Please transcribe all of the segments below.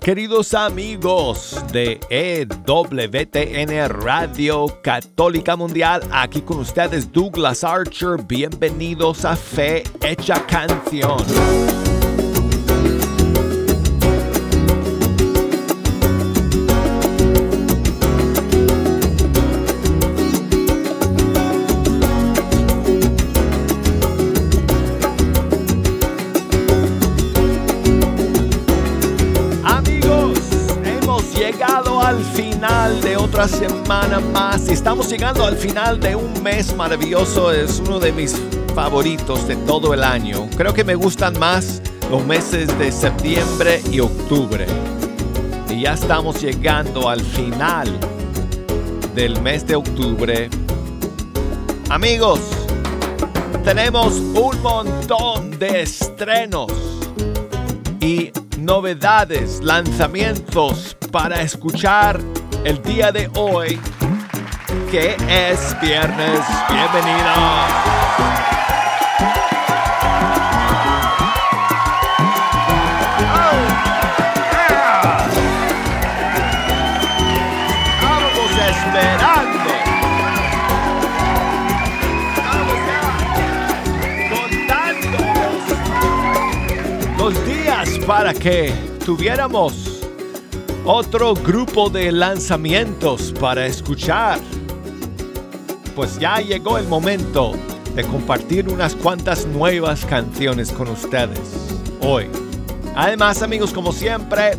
Queridos amigos de EWTN Radio Católica Mundial. Aquí con ustedes Douglas Archer. Bienvenidos a Fe Hecha Canción. Otra semana más. Estamos llegando al final de un mes maravilloso. Es uno de mis favoritos de todo el año. Creo que me gustan más los meses de septiembre y octubre. Y ya estamos llegando al final del mes de octubre. Amigos, tenemos un montón de estrenos y novedades, lanzamientos para escuchar el día de hoy, que es viernes. Bienvenidos. esperando. Contando los días para que tuviéramos otro grupo de lanzamientos para escuchar. Pues ya llegó el momento de compartir unas cuantas nuevas canciones con ustedes hoy. Además amigos, como siempre,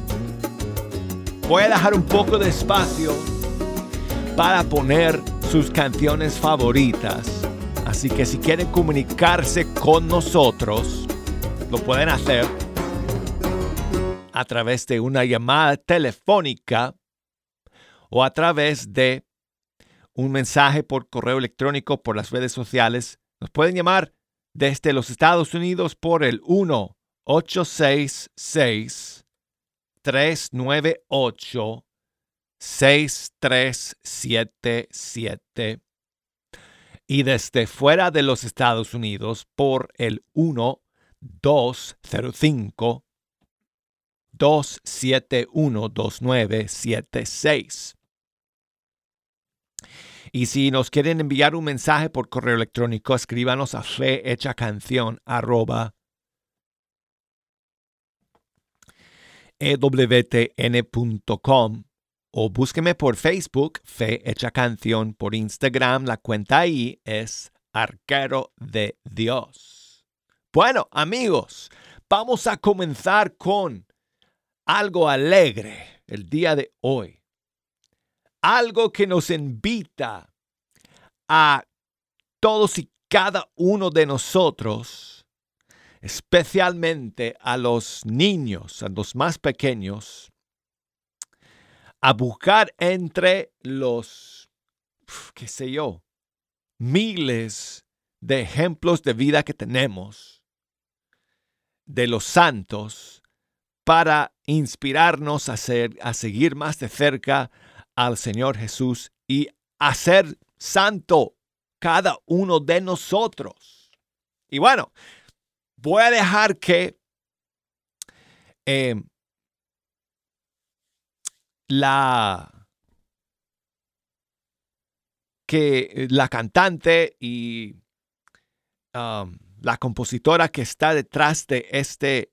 voy a dejar un poco de espacio para poner sus canciones favoritas. Así que si quieren comunicarse con nosotros, lo pueden hacer a través de una llamada telefónica o a través de un mensaje por correo electrónico por las redes sociales. Nos pueden llamar desde los Estados Unidos por el 1 866 398 6377 y desde fuera de los Estados Unidos por el 1 205 2712976. Y si nos quieren enviar un mensaje por correo electrónico, escríbanos a fehechacanción arroba ewtn.com o búsqueme por Facebook, Fe Hecha Canción, por Instagram, la cuenta ahí es Arquero de Dios. Bueno, amigos, vamos a comenzar con algo alegre el día de hoy. Algo que nos invita a todos y cada uno de nosotros, especialmente a los niños, a los más pequeños, a buscar entre los, qué sé yo, miles de ejemplos de vida que tenemos de los santos para inspirarnos a, ser, a seguir más de cerca al Señor Jesús y a ser santo cada uno de nosotros. Y bueno, voy a dejar que eh, la que la cantante y um, la compositora que está detrás de este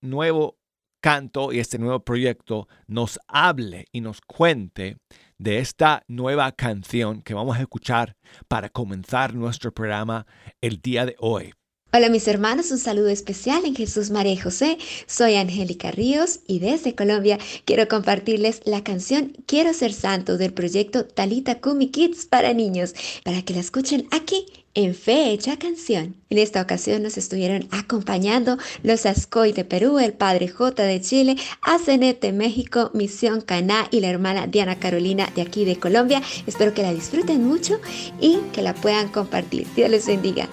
nuevo canto y este nuevo proyecto nos hable y nos cuente de esta nueva canción que vamos a escuchar para comenzar nuestro programa el día de hoy. Hola mis hermanos, un saludo especial en Jesús María y José. Soy Angélica Ríos y desde Colombia quiero compartirles la canción Quiero ser santo del proyecto Talita Kumi Kids para niños, para que la escuchen aquí en Fecha Canción. En esta ocasión nos estuvieron acompañando los Ascoy de Perú, el Padre J de Chile, ACNET de México, Misión Caná y la hermana Diana Carolina de aquí de Colombia. Espero que la disfruten mucho y que la puedan compartir. Dios les bendiga.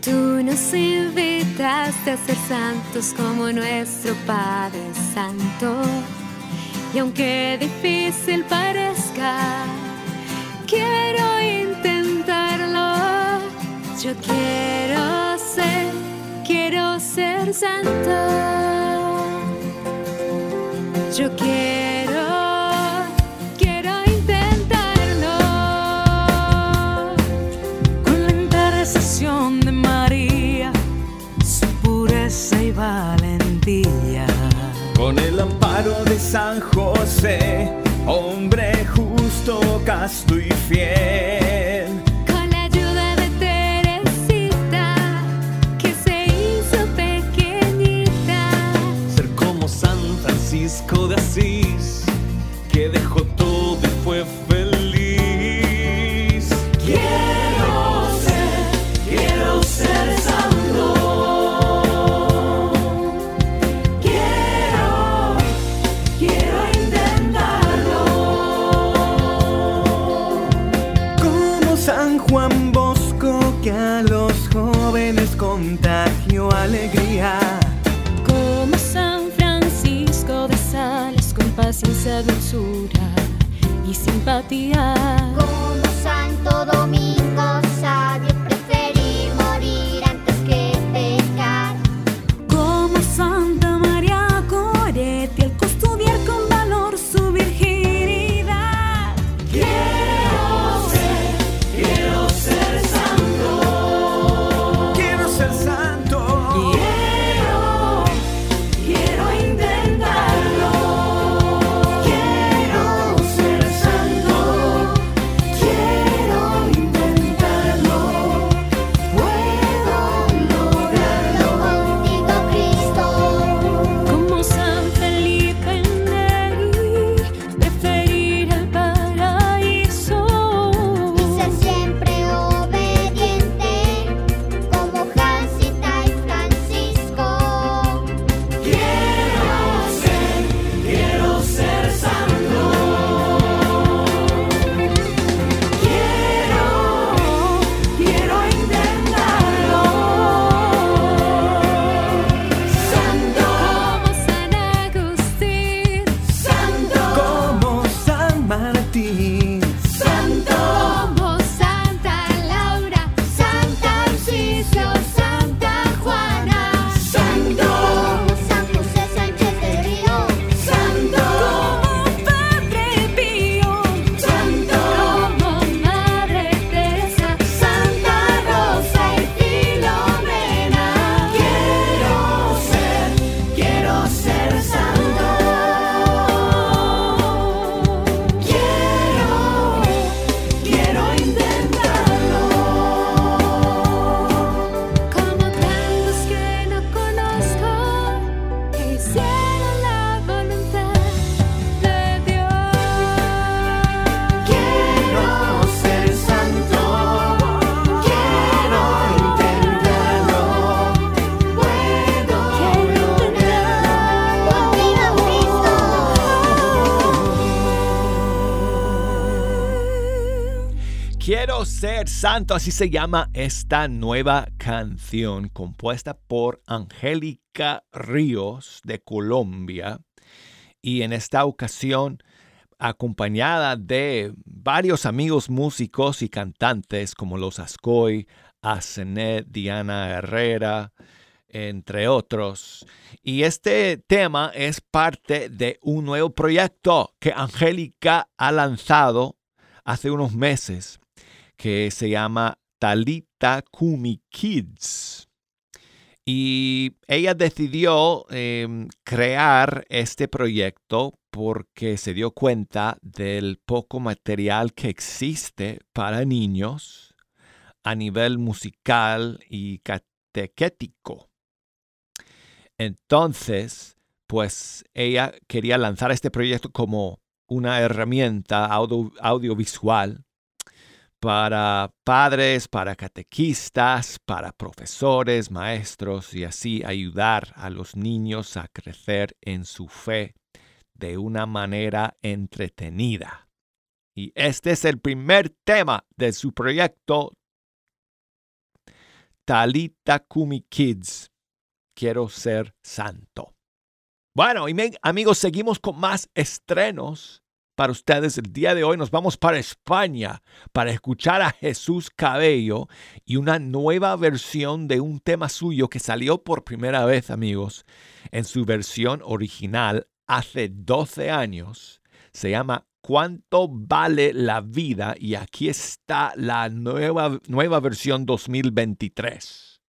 Tú nos invitaste a ser santos como nuestro Padre Santo. Y aunque difícil parezca, quiero intentarlo. Yo quiero ser, quiero ser santo. Yo quiero, de San José, hombre justo, casto y fiel. Simpatía. Como Quiero ser santo, así se llama esta nueva canción compuesta por Angélica Ríos de Colombia y en esta ocasión acompañada de varios amigos músicos y cantantes como los Ascoy, Asenet, Diana Herrera, entre otros. Y este tema es parte de un nuevo proyecto que Angélica ha lanzado hace unos meses que se llama Talita Kumi Kids. Y ella decidió em, crear este proyecto porque se dio cuenta del poco material que existe para niños a nivel musical y catequético. Entonces, pues ella quería lanzar este proyecto como una herramienta audio- audiovisual para padres, para catequistas, para profesores, maestros y así ayudar a los niños a crecer en su fe de una manera entretenida. Y este es el primer tema de su proyecto Talita Kumi Kids. Quiero ser santo. Bueno, y amigos, seguimos con más estrenos para ustedes el día de hoy. Nos vamos para España para escuchar a Jesús Cabello y una nueva versión de un tema suyo que salió por primera vez, amigos, en su versión original hace 12 años. Se llama ¿Cuánto vale la vida? Y aquí está la nueva, nueva versión 2023.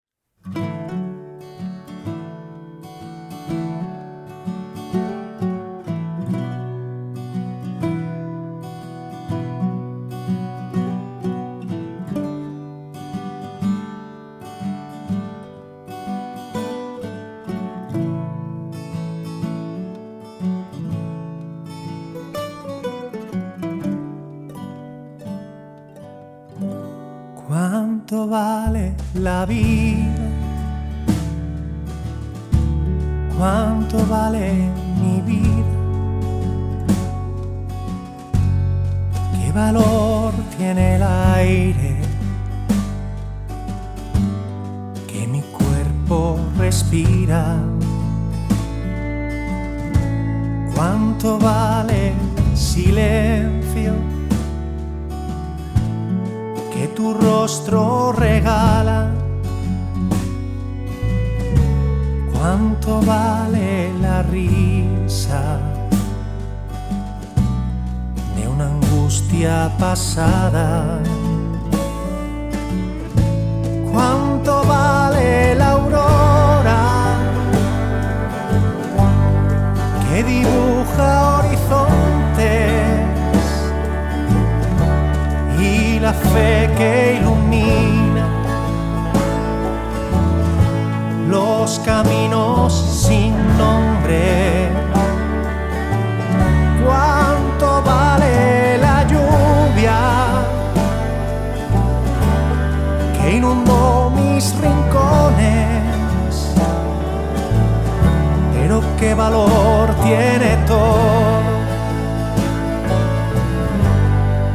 Valor tiene todo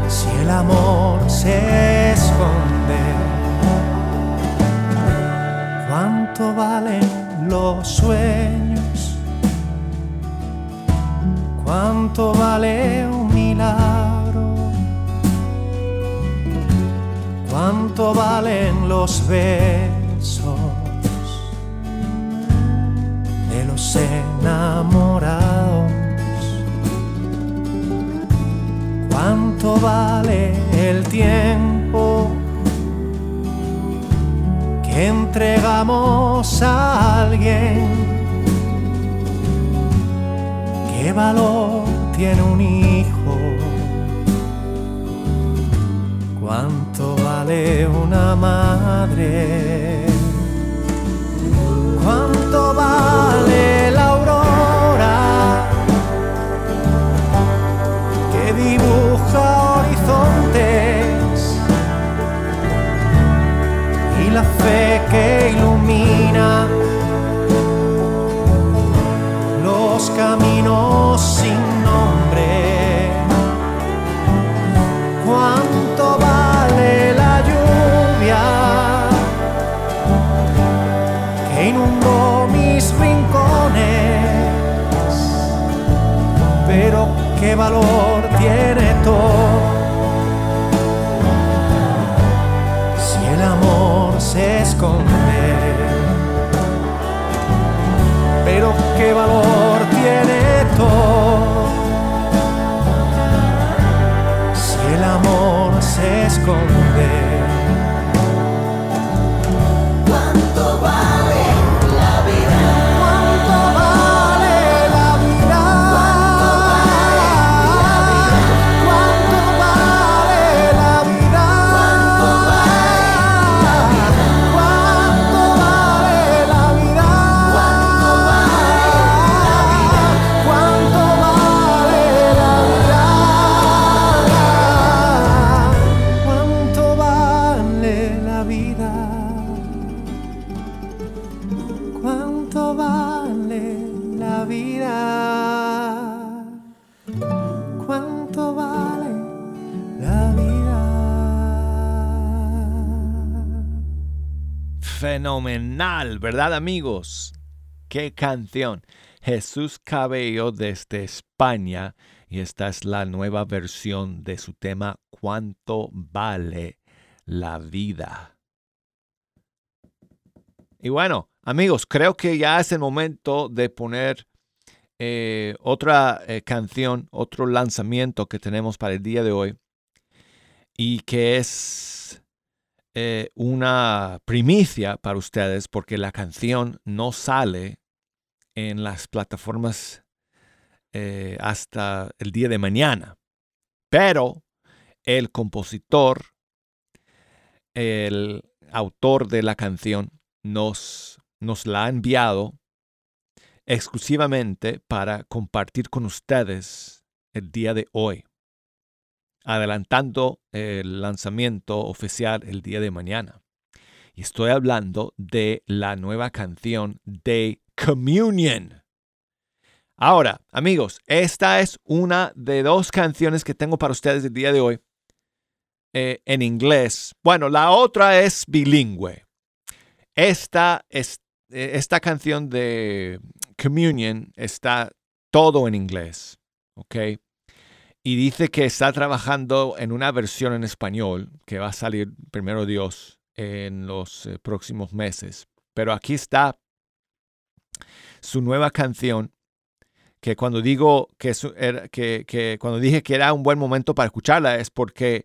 si el amor se esconde. ¿Cuánto valen los sueños? ¿Cuánto vale un milagro? ¿Cuánto valen los besos enamorados? ¿Cuánto vale el tiempo que entregamos a alguien? ¿Qué valor tiene un hijo? ¿Cuánto vale una madre? ¿Cuánto vale la dibuja horizontes y la fe que ilumina los caminos sin nombre. ¿Cuánto vale la lluvia que inundó mis rincones? Pero qué valor tiene todo. ¿Verdad amigos? Qué canción. Jesús Cabello desde España Y esta es la nueva versión de su tema ¿Cuánto vale la vida? Y bueno, amigos, creo que ya es el momento de poner eh, otra eh, canción, otro lanzamiento que tenemos para el día de hoy y que es eh, una primicia para ustedes porque la canción no sale en las plataformas eh, hasta el día de mañana. Pero el compositor, el autor de la canción, nos, nos la ha enviado exclusivamente para compartir con ustedes el día de hoy, adelantando el lanzamiento oficial el día de mañana. Y estoy hablando de la nueva canción de Communion. Ahora, amigos, esta es una de dos canciones que tengo para ustedes el día de hoy eh, en inglés. Bueno, la otra es bilingüe. Esta, es, eh, esta canción de Communion está todo en inglés, ¿ok? Y dice que está trabajando en una versión en español que va a salir primero Dios en los eh, próximos meses. Pero aquí está su nueva canción que cuando digo que, era- cuando dije que era un buen momento para escucharla es porque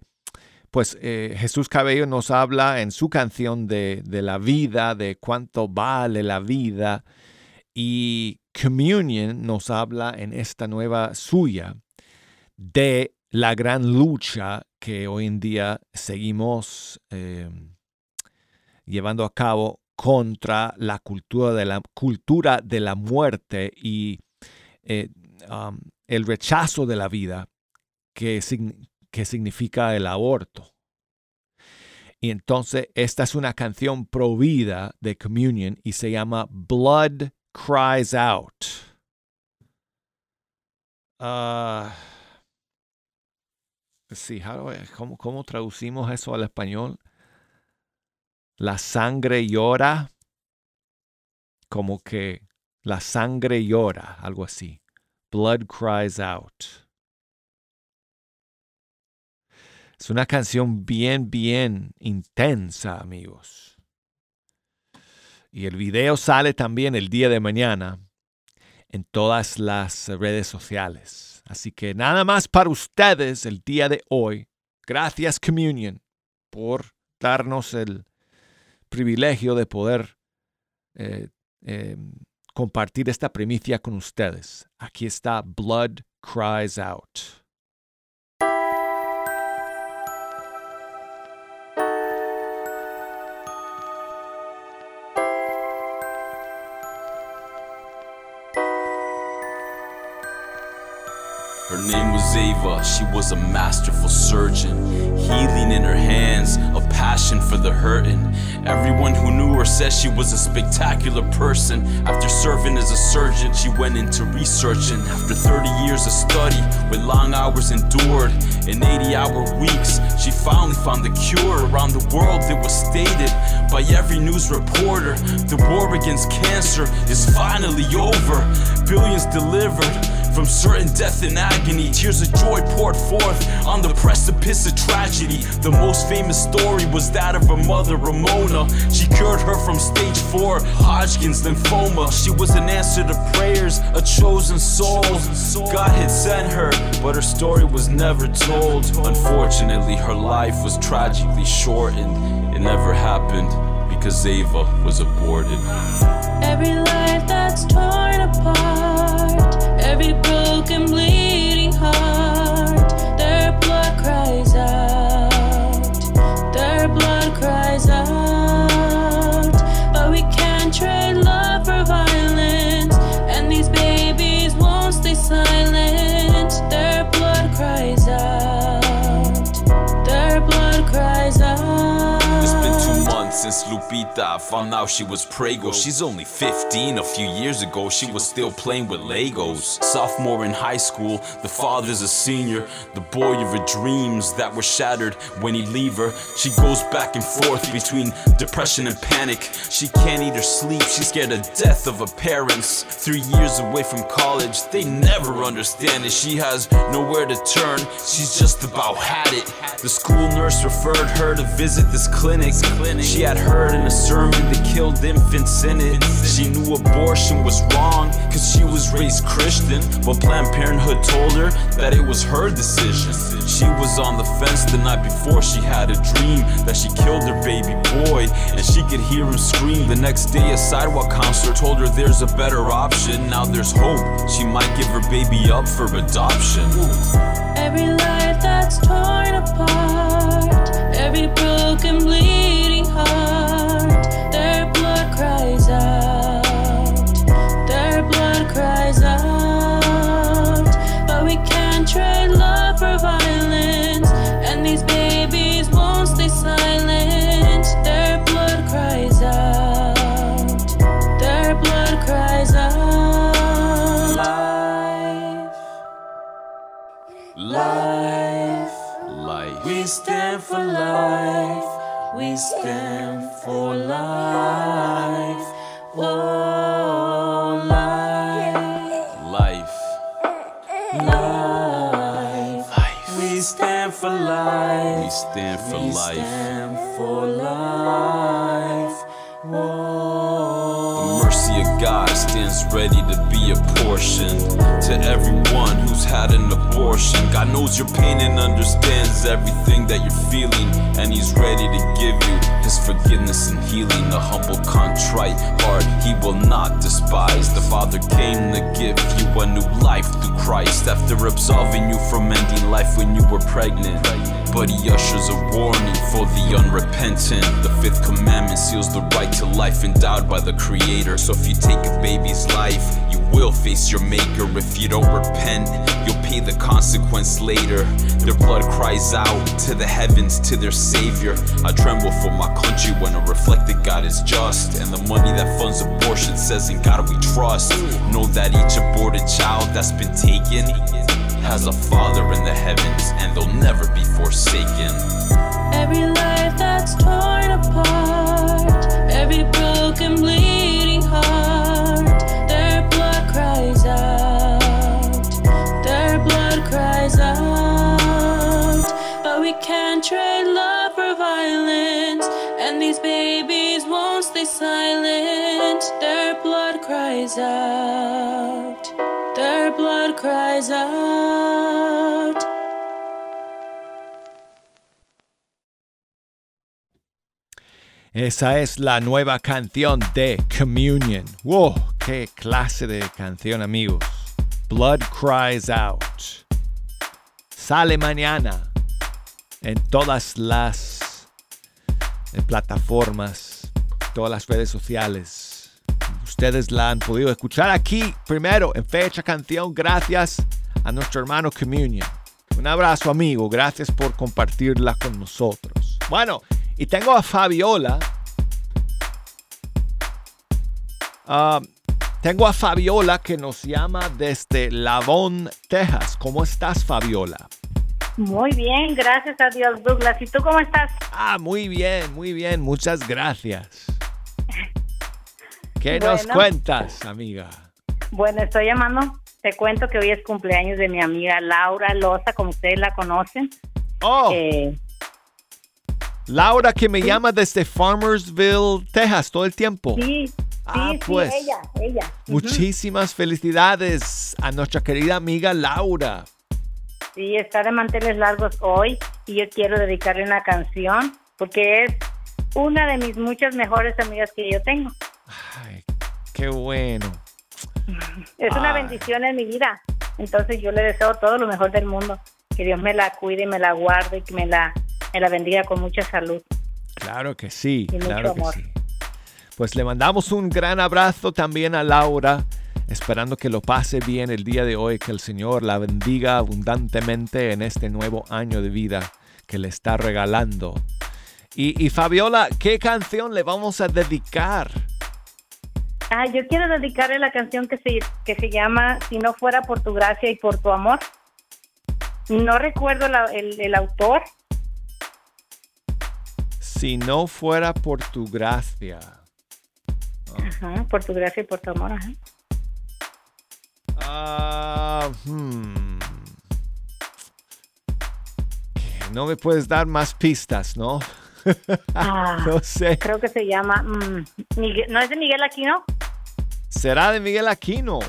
pues eh, Jesús Cabello nos habla en su canción de, de la vida, de cuánto vale la vida y Communion nos habla en esta nueva suya de la gran lucha que hoy en día seguimos eh, llevando a cabo contra la cultura de la, cultura de la muerte y eh, el rechazo de la vida que, que significa el aborto. Y entonces esta es una canción pro vida de Communion y se llama Blood Cries Out. Ah, sí, do I- ¿cómo, ¿cómo traducimos eso al español? La sangre llora, como que la sangre llora, algo así. Blood cries out. Es una canción bien, bien intensa, amigos. Y el video sale también el día de mañana en todas las redes sociales. Así que nada más para ustedes el día de hoy. Gracias Communion por darnos el privilegio de poder eh, eh, compartir esta primicia con ustedes. Aquí está Blood Cries Out. Her name was Ava, she was a masterful surgeon. Healing in her hands, a passion for the hurting. Everyone who knew her said she was a spectacular person. After serving as a surgeon, she went into researching. After 30 years of study, with long hours endured, in 80 hour weeks, she finally found the cure. Around the world, it was stated by every news reporter the war against cancer is finally over. Billions delivered from certain death and agony. Tears of joy poured forth on the precipice of tragedy. The most famous story was that of her mother, Ramona. She cured her from stage 4 Hodgkin's lymphoma. She was an answer to prayers, a chosen soul. God had sent her, but her story was never told. Unfortunately, her life was tragically shortened. It never happened because Ava was aborted. Every life that's torn apart, every broken, bleeding heart, their blood cries out, their blood since Lupita found out she was prego. She's only 15. A few years ago, she was still playing with Legos. Sophomore in high school, the father's a senior. The boy of her dreams that were shattered when he leave her. She goes back and forth between depression and panic. She can't eat or sleep. She's scared of death of her parents. Three years away from college, they never understand it. She has nowhere to turn. She's just about had it. The school nurse referred her to visit this clinic. She had heard in a sermon that killed infants in it. She knew abortion was wrong because she was raised Christian, but Planned Parenthood told her that it was her decision. She was on the fence the night before she had a dream that she killed her baby boy, and she could hear him scream. The next day, a sidewalk counselor told her there's a better option. Now there's hope. She might give her baby up for adoption. Every life that's torn apart, every broken, bleeding heart, for life. We stand for life. Oh, life, Life. life. We stand for life. We stand for We life. stand for life. The mercy of God stands ready to be apportioned to everyone who's had an abortion. God knows your pain and understands everything that you're feeling, and He's ready to give you His forgiveness and healing. A humble, contrite heart He will not despise. The Father came to give you a new life through Christ after absolving you from ending life when you were pregnant. But he ushers a warning for the unrepentant. The fifth commandment seals the right to life endowed by the Creator. So if you take a baby's life, you will face your Maker. If you don't repent, you'll pay the consequence later. Their blood cries out to the heavens, to their Savior. I tremble for my country when I reflect that God is just. And the money that funds abortion says, In God we trust. Know that each aborted child that's been taken has a father in the heavens and they'll never be forsaken. Every life that's torn apart, every these babies won't stay silent. Their blood cries out, their blood cries out. Esa es la nueva canción de Communion. ¡Wow! ¡Qué clase de canción, amigos! Blood Cries Out. Sale mañana en todas las eh, plataformas, todas las redes sociales. Ustedes la han podido escuchar aquí primero en fecha canción gracias a nuestro hermano Communion. Un abrazo amigo, gracias por compartirla con nosotros. Bueno, y tengo a Fabiola. Ah, tengo a Fabiola que nos llama desde Lavon, Texas. ¿Cómo estás, Fabiola? Muy bien, gracias a Dios, Douglas. ¿Y tú cómo estás? Ah, muy bien, muy bien. Muchas gracias. ¿Qué nos cuentas, amiga? Bueno, estoy llamando. Te cuento que hoy es cumpleaños de mi amiga Laura Loza, como ustedes la conocen. Oh, Eh, Laura que me llama desde Farmersville, Texas, todo el tiempo. sí, sí, Ah, sí, pues. ella, ella. Muchísimas felicidades a nuestra querida amiga Laura. Sí, está de manteles largos hoy y yo quiero dedicarle una canción porque es una de mis muchas mejores amigas que yo tengo. Ay, qué bueno. Es una Ay. bendición en mi vida. Entonces yo le deseo todo lo mejor del mundo. Que Dios me la cuide y me la guarde y que me la, me la bendiga con mucha salud. Claro que sí, Y mucho claro que amor. sí. Pues le mandamos un gran abrazo también a Laura, esperando que lo pase bien el día de hoy, que el Señor la bendiga abundantemente en este nuevo año de vida que le está regalando. Y, y Fabiola, ¿qué canción le vamos a dedicar? Ah, yo quiero dedicarle la canción que se, que se llama Si no fuera por tu gracia y por tu amor. No recuerdo la- el, el autor. Si no fuera por tu gracia. Ajá, por tu gracia y por tu amor. Ajá. Ah, hmm. No me puedes dar más pistas, ¿no? Ah, no sé. Creo que se llama. mm, Miguel- ¿No es de Miguel Aquino? ¿Será de Miguel Aquino?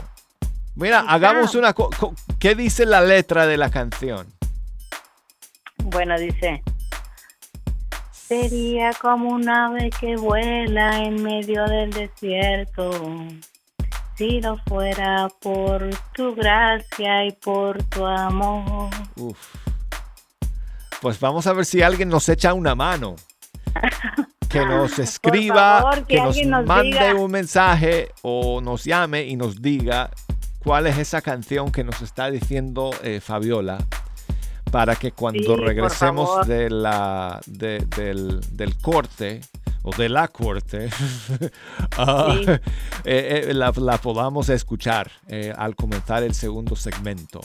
Mira, Quizá. hagamos una... co- co- ¿Qué dice la letra de la canción? Bueno, dice. Sería como un ave que vuela en medio del desierto. Si no fuera por tu gracia y por tu amor. Uf. Pues vamos a ver si alguien nos echa una mano. Que nos escriba, favor, que que nos, mande diga. un mensaje o nos llame y nos diga cuál es esa canción que nos está diciendo eh, Fabiola para que cuando Sí, regresemos de la, de- del, del corte o de la corte, ah, Sí. eh, eh, la, la podamos escuchar eh, al comenzar el segundo segmento.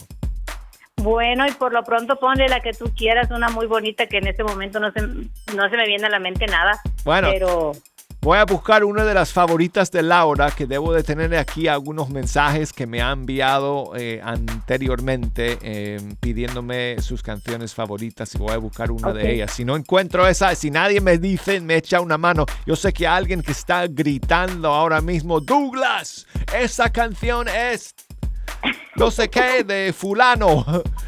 Bueno, y por lo pronto ponle la que tú quieras, una muy bonita que en este momento no se, no se me viene a la mente nada. Bueno. Pero Voy a buscar una de las favoritas de Laura, que debo de tener aquí algunos mensajes que me ha enviado eh, anteriormente eh, pidiéndome sus canciones favoritas y voy a buscar una de ellas. Si no encuentro esa, si nadie me dice, me echa una mano. Yo sé que alguien que está gritando ahora mismo, Douglas, esa canción es no sé qué de fulano.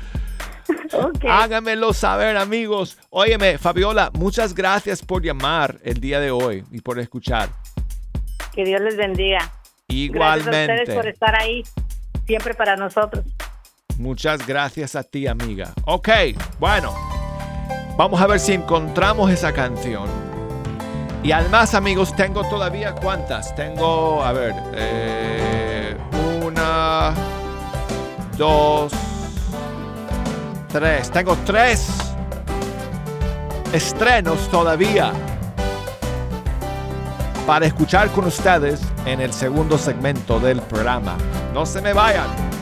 ok. Háganmelo saber, amigos. Óyeme, Fabiola, muchas gracias por llamar el día de hoy y por escuchar. que Dios les bendiga. Gracias a Igualmente. ustedes por estar ahí siempre para nosotros. Muchas gracias a ti, amiga. Ok, bueno. Vamos a ver si encontramos esa canción. Y además, amigos, tengo todavía cuántas. Tengo, a ver, eh, una, dos, tres. Tengo tres estrenos todavía para escuchar con ustedes en el segundo segmento del programa. No se me vayan.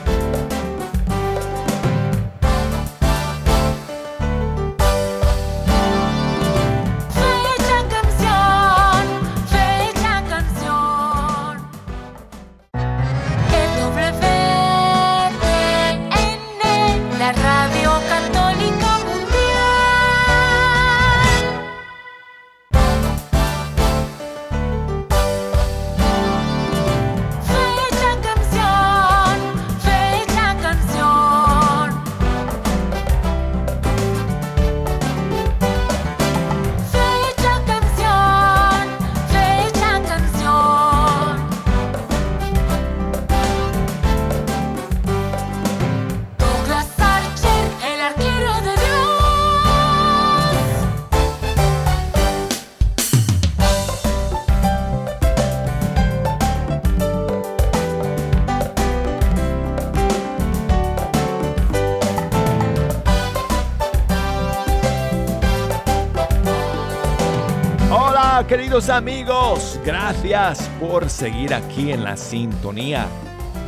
Amigos, gracias por seguir aquí en la sintonía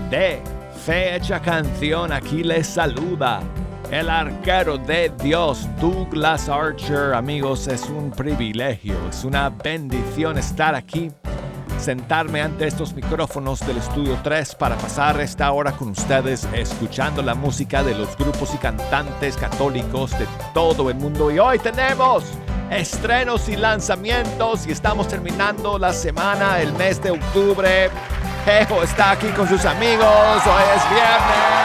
de Fecha Canción. Aquí les saluda el arquero de Dios, Douglas Archer. Amigos, es un privilegio, es una bendición estar aquí, sentarme ante estos micrófonos del Estudio 3 para pasar esta hora con ustedes escuchando la música de los grupos y cantantes católicos de todo el mundo. Y hoy tenemos estrenos y lanzamientos y estamos terminando la semana, el mes de octubre. Jejo está aquí con sus amigos, hoy es viernes.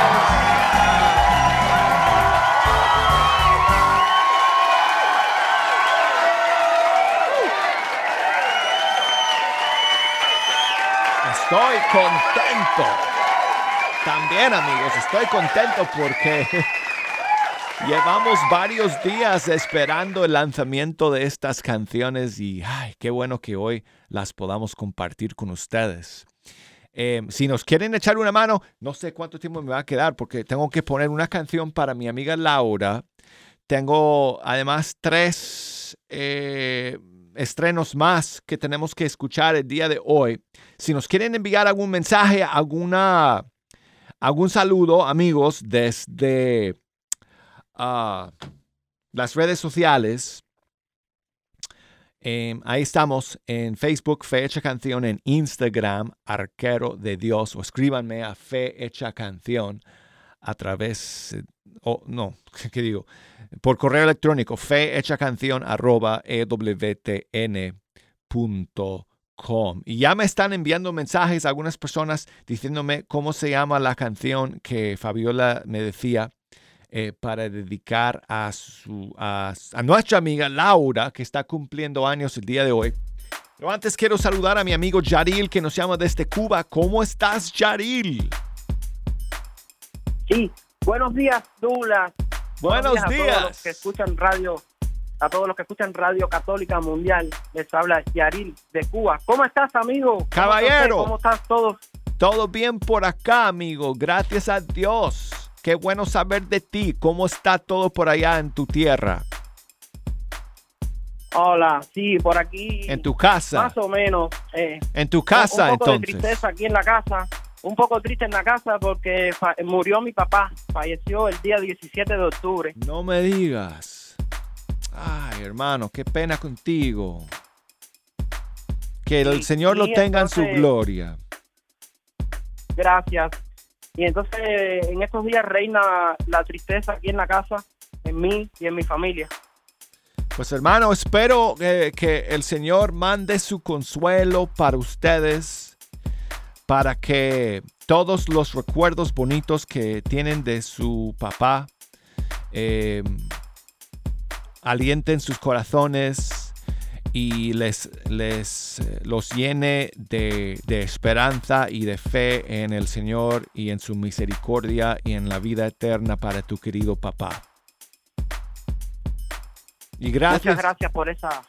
Estoy contento. También amigos, estoy contento porque llevamos varios días esperando el lanzamiento de estas canciones y ay, qué bueno que hoy las podamos compartir con ustedes. Eh, si nos quieren echar una mano, no sé cuánto tiempo me va a quedar porque tengo que poner una canción para mi amiga Laura. Tengo además tres eh, estrenos más que tenemos que escuchar el día de hoy. Si nos quieren enviar algún mensaje, alguna, algún saludo, amigos, desde ah, las redes sociales, em, ahí estamos en Facebook, Fe Hecha Canción, en Instagram, Arquero de Dios, o escríbanme a Fe Canción a través, o no, ¿qué digo? Por correo electrónico, fehechacanción arroba E ewtn.com. Y ya me están enviando mensajes algunas personas diciéndome cómo se llama la canción que Fabiola me decía eh, para dedicar a, su, a, a nuestra amiga Laura, que está cumpliendo años el día de hoy. Pero antes quiero saludar a mi amigo Yaril, que nos llama desde Cuba. ¿Cómo estás, Yaril? Sí, buenos días, Douglas. Buenos a todos días. los que escuchan radio, a todos los que escuchan Radio Católica Mundial. Les habla Yaril de Cuba. ¿Cómo estás, amigo? ¿Cómo Caballero. usted? ¿Cómo estás todos? Todo bien por acá, amigo. Gracias a Dios. Qué bueno saber de ti. ¿Cómo está todo por allá en tu tierra? Hola, sí, por aquí. En tu casa. Más o menos. eh, En tu casa, un poco de tristeza aquí en la casa. Un poco triste en la casa porque murió mi papá. Falleció el día 17 de octubre. No me digas. Ay, hermano, qué pena contigo. Que el Sí, Señor lo tenga en su gloria. Gracias. Y entonces en estos días reina la tristeza aquí en la casa, en mí y en mi familia. Pues hermano, espero que, que el Señor mande su consuelo para ustedes, para que todos los recuerdos bonitos que tienen de su papá eh, alienten sus corazones y les, les eh, los llene de, de esperanza y de fe en el Señor y en su misericordia y en la vida eterna para tu querido papá. Y gracias. Muchas gracias por esa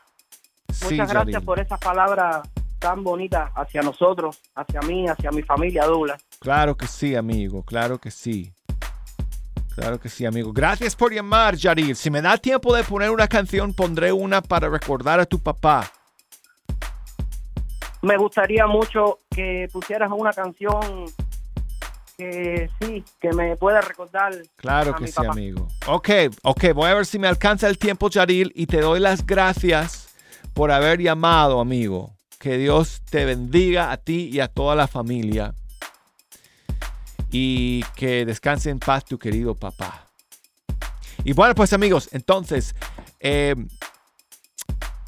Sí, muchas gracias Yaril. por esa palabra tan bonita hacia nosotros, hacia mí, hacia mi familia, Douglas. Claro que sí, amigo, claro que sí. Claro que sí, amigo. Gracias por llamar, Yaril. Si me da tiempo de poner una canción, pondré una para recordar a tu papá. Me gustaría mucho que pusieras una canción que sí, que me pueda recordar Claro a que mi sí, papá. amigo. Ok, ok, voy a ver si me alcanza el tiempo, Yaril, y te doy las gracias por haber llamado, amigo. Que Dios te bendiga a ti y a toda la familia. Y que descanse en paz tu querido papá. Y bueno, pues amigos, entonces, eh,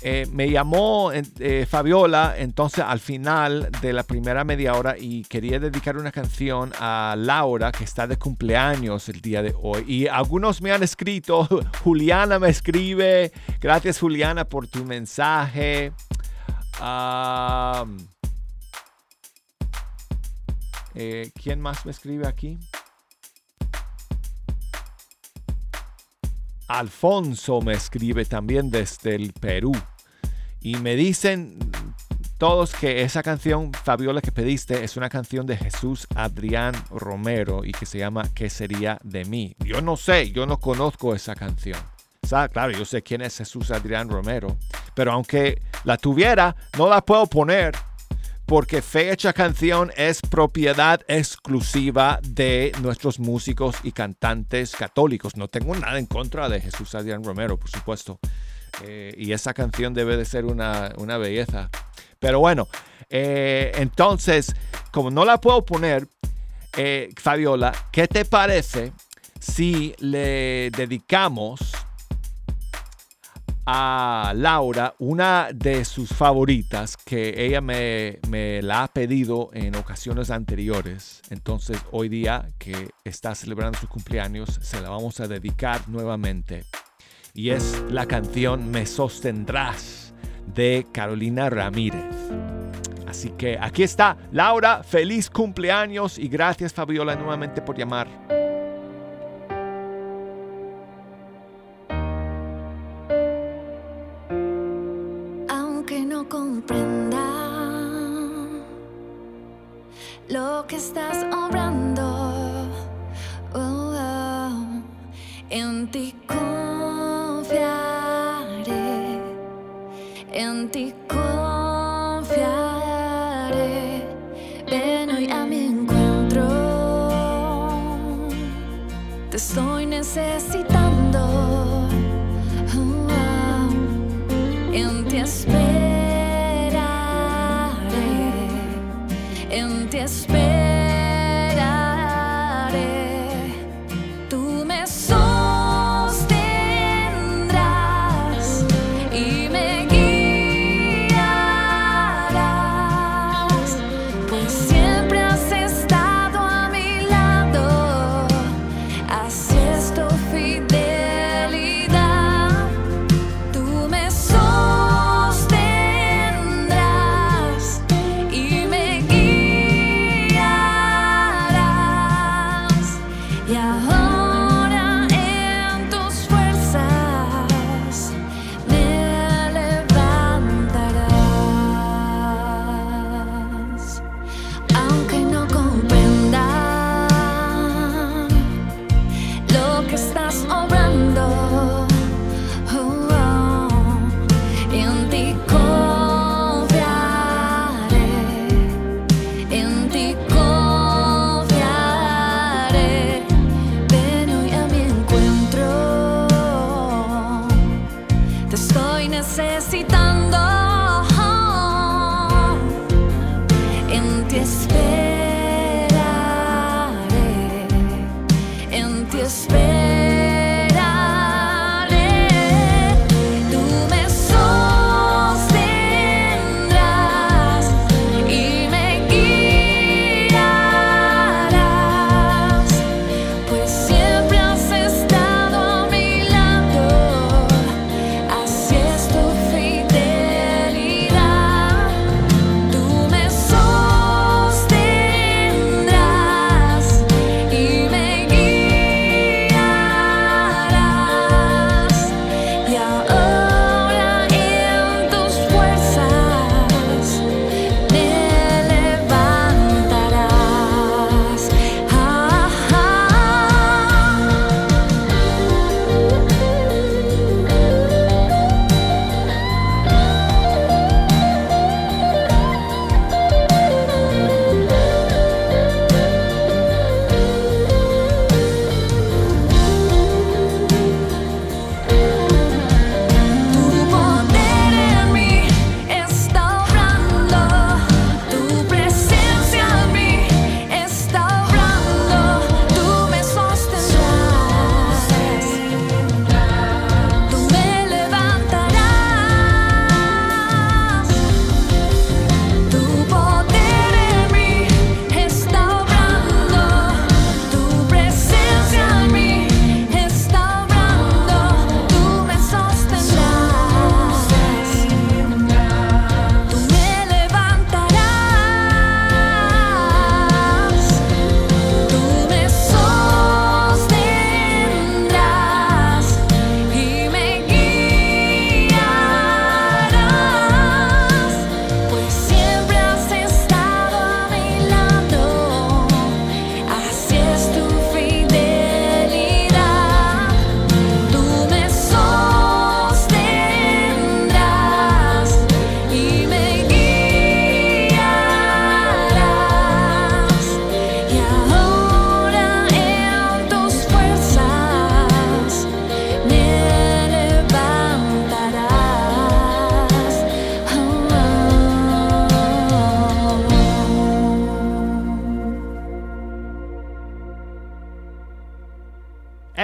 eh, me llamó eh, Fabiola entonces al final de la primera media hora y quería dedicar una canción a Laura que está de cumpleaños el día de hoy. Y algunos me han escrito, Juliana me escribe, gracias Juliana por tu mensaje. Am, eh, ¿Quién más me escribe aquí? Alfonso me escribe también desde el Perú. Y me dicen todos que esa canción, Fabiola, que pediste, es una canción de Jesús Adrián Romero y que se llama ¿Qué sería de mí? Yo no sé, yo no conozco esa canción. O sea, claro, yo sé quién es Jesús Adrián Romero, pero aunque la tuviera, no la puedo poner porque Fecha Canción es propiedad exclusiva de nuestros músicos y cantantes católicos. No tengo nada en contra de Jesús Adrián Romero, por supuesto. Eh, y esa canción debe de ser una, una belleza. Pero bueno, eh, entonces, como no la puedo poner, eh, Fabiola, ¿qué te parece si le dedicamos a Laura una de sus favoritas que ella me, la ha pedido en ocasiones anteriores. Entonces hoy día que está celebrando su cumpleaños se la vamos a dedicar nuevamente. Y es la canción Me sostendrás de Carolina Ramírez. Así que aquí está Laura, feliz cumpleaños y gracias Fabiola nuevamente por llamar.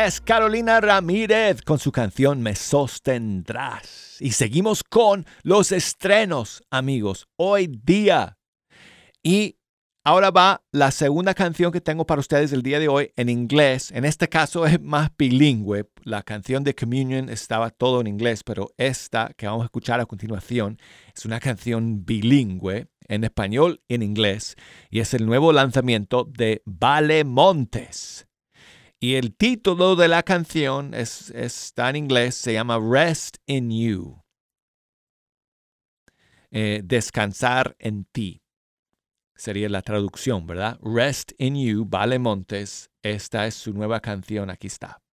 Carolina Ramírez con su canción Me sostendrás. Y seguimos con los estrenos, amigos, hoy día. Y ahora va la segunda canción que tengo para ustedes el día de hoy en inglés. En este caso es más bilingüe. La canción de Communion estaba todo en inglés, pero esta que vamos a escuchar a continuación es una canción bilingüe en español y en inglés. Y es el nuevo lanzamiento de Vale Montes. Y el título de la canción es, está en inglés, se llama Rest in You. Eh, descansar en ti. Sería la traducción, ¿verdad? Rest in You, Vale Montes. Esta es su nueva canción, aquí está.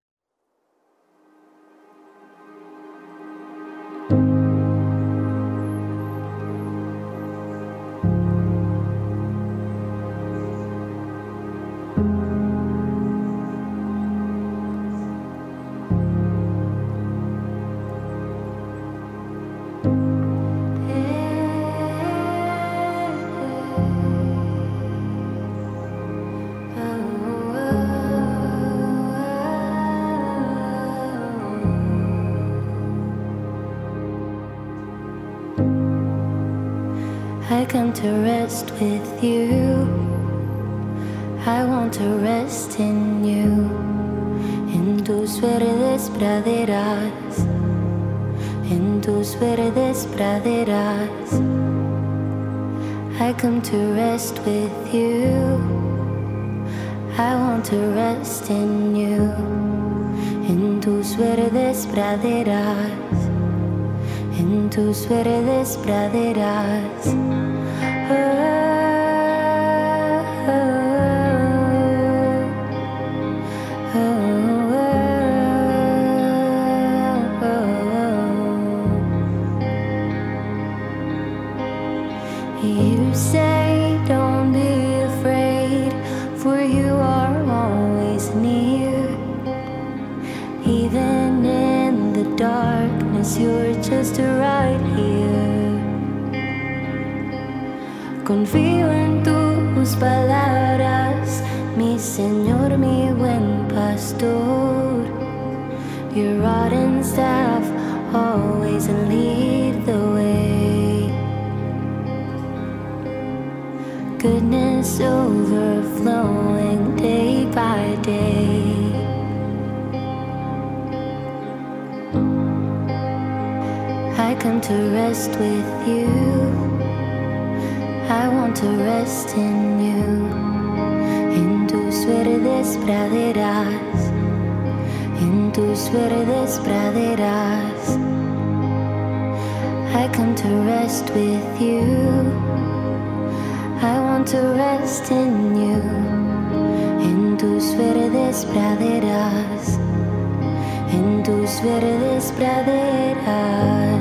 I come to rest with you. I want to rest in you. En tus verdes praderas. En tus verdes praderas. I come to rest with you. I want to rest in you. En tus verdes praderas. En tus verdes praderas. You to rest with you. I want to rest in you. En tus verdes praderas. En tus verdes praderas. I come to rest with you. I want to rest in you. En tus verdes praderas. En tus verdes praderas.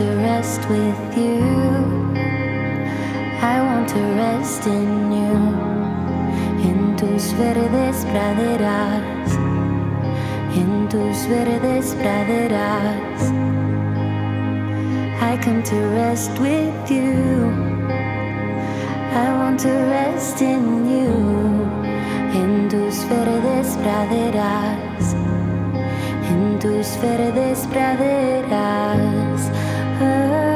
To rest with you. I want to rest in you. En tus verdes praderas. En tus verdes praderas. I come to rest with you. I want to rest in you. En tus verdes praderas. En tus verdes praderas. へ。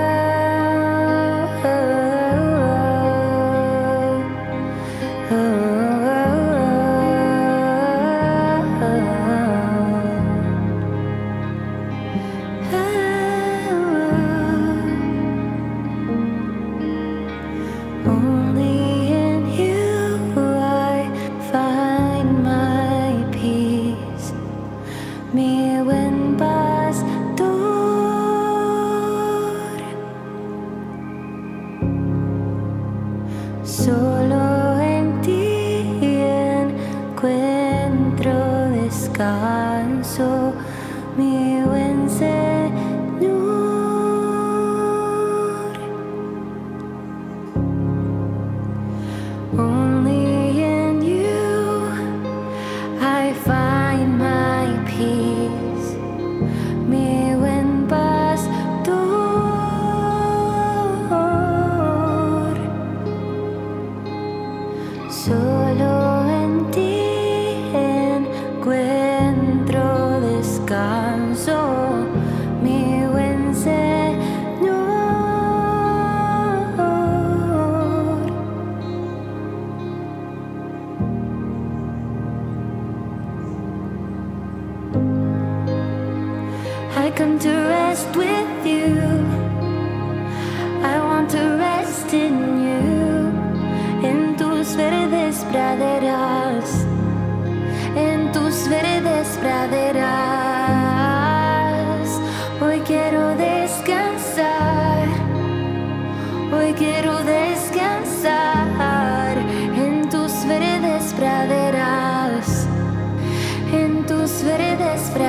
tu sfere despre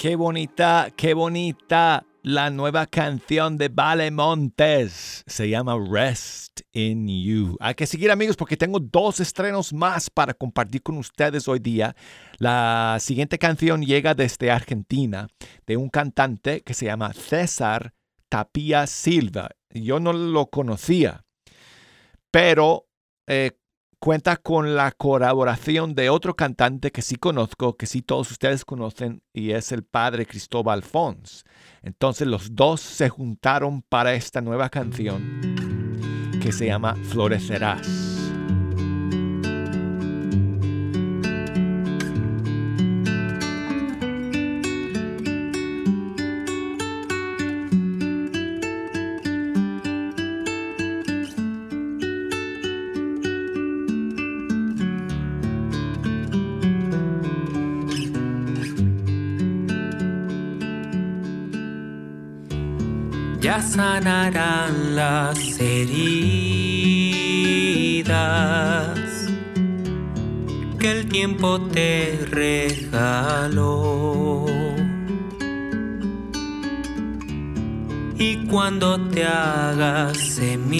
Qué bonita, qué bonita la nueva canción de Vale Montes. Se llama Rest in You. Hay que seguir amigos porque tengo dos estrenos más para compartir con ustedes hoy día. La siguiente canción llega desde Argentina de un cantante que se llama César Tapia Silva. Yo no lo conocía, pero eh, cuenta con la colaboración de otro cantante que sí conozco, que sí todos ustedes conocen, y es el padre Cristóbal Fons. Entonces los dos se juntaron para esta nueva canción que se llama Florecerás. Ya sanarán las heridas que el tiempo te regaló. Y cuando te hagas semilla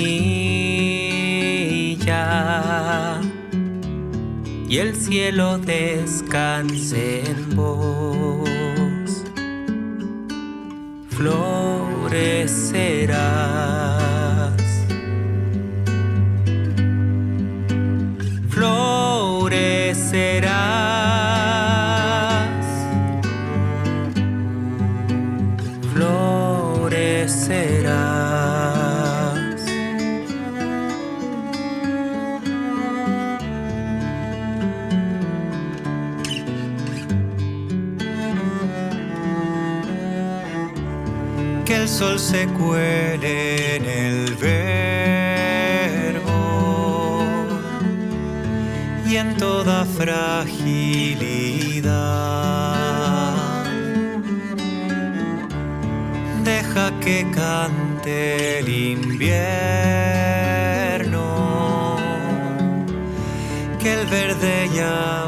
y el cielo descanse en vos, florecerás. Sol se cuele en el verbo y en toda fragilidad. Deja que cante el invierno, que el verde ya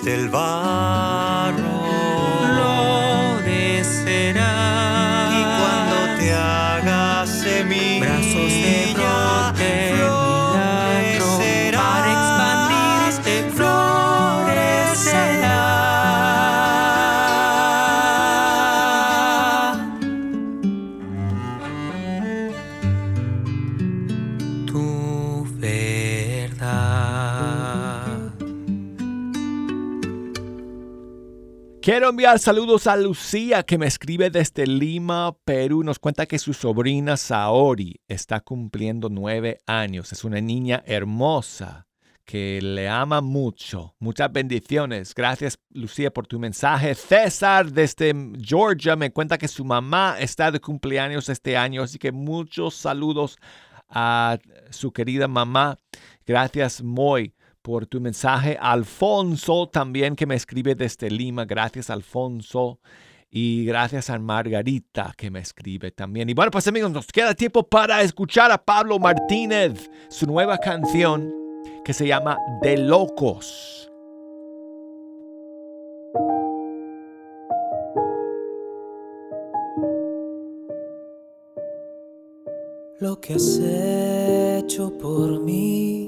despiertes del barro. Quiero enviar saludos a Lucía que me escribe desde Lima, Perú. Nos cuenta que su sobrina Saori está cumpliendo nueve años. Es una niña hermosa que le ama mucho. Muchas bendiciones. Gracias Lucía por tu mensaje. César desde Georgia me cuenta que su mamá está de cumpleaños este año. Así que muchos saludos a su querida mamá. Gracias Moy por tu mensaje. Alfonso también que me escribe desde Lima. Gracias Alfonso. Y gracias a Margarita que me escribe también. Y bueno, pues amigos, nos queda tiempo para escuchar a Pablo Martínez, su nueva canción que se llama De Locos. Lo que has hecho por mí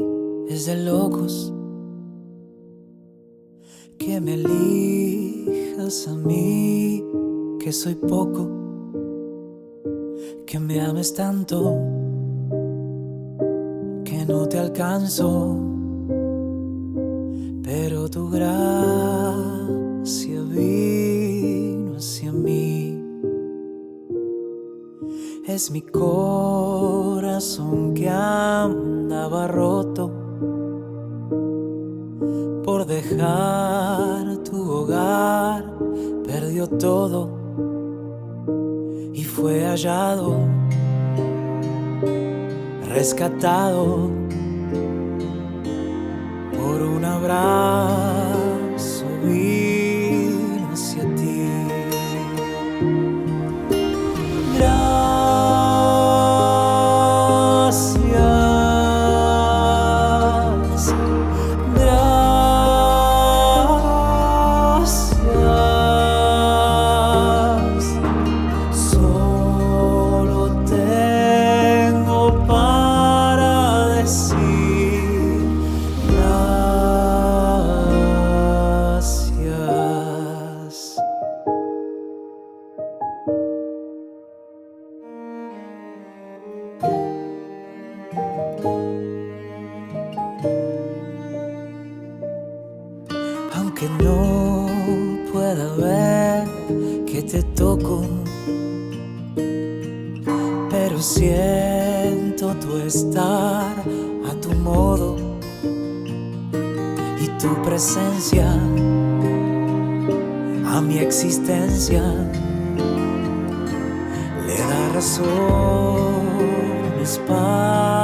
es de locos. Que me elijas a mí, que soy poco. Que me ames tanto, que no te alcanzo. Pero tu gracia vino hacia mí. Es mi corazón que andaba roto dejar tu hogar, perdió todo y fue hallado, rescatado por un abrazo a mi existencia. Le da razones para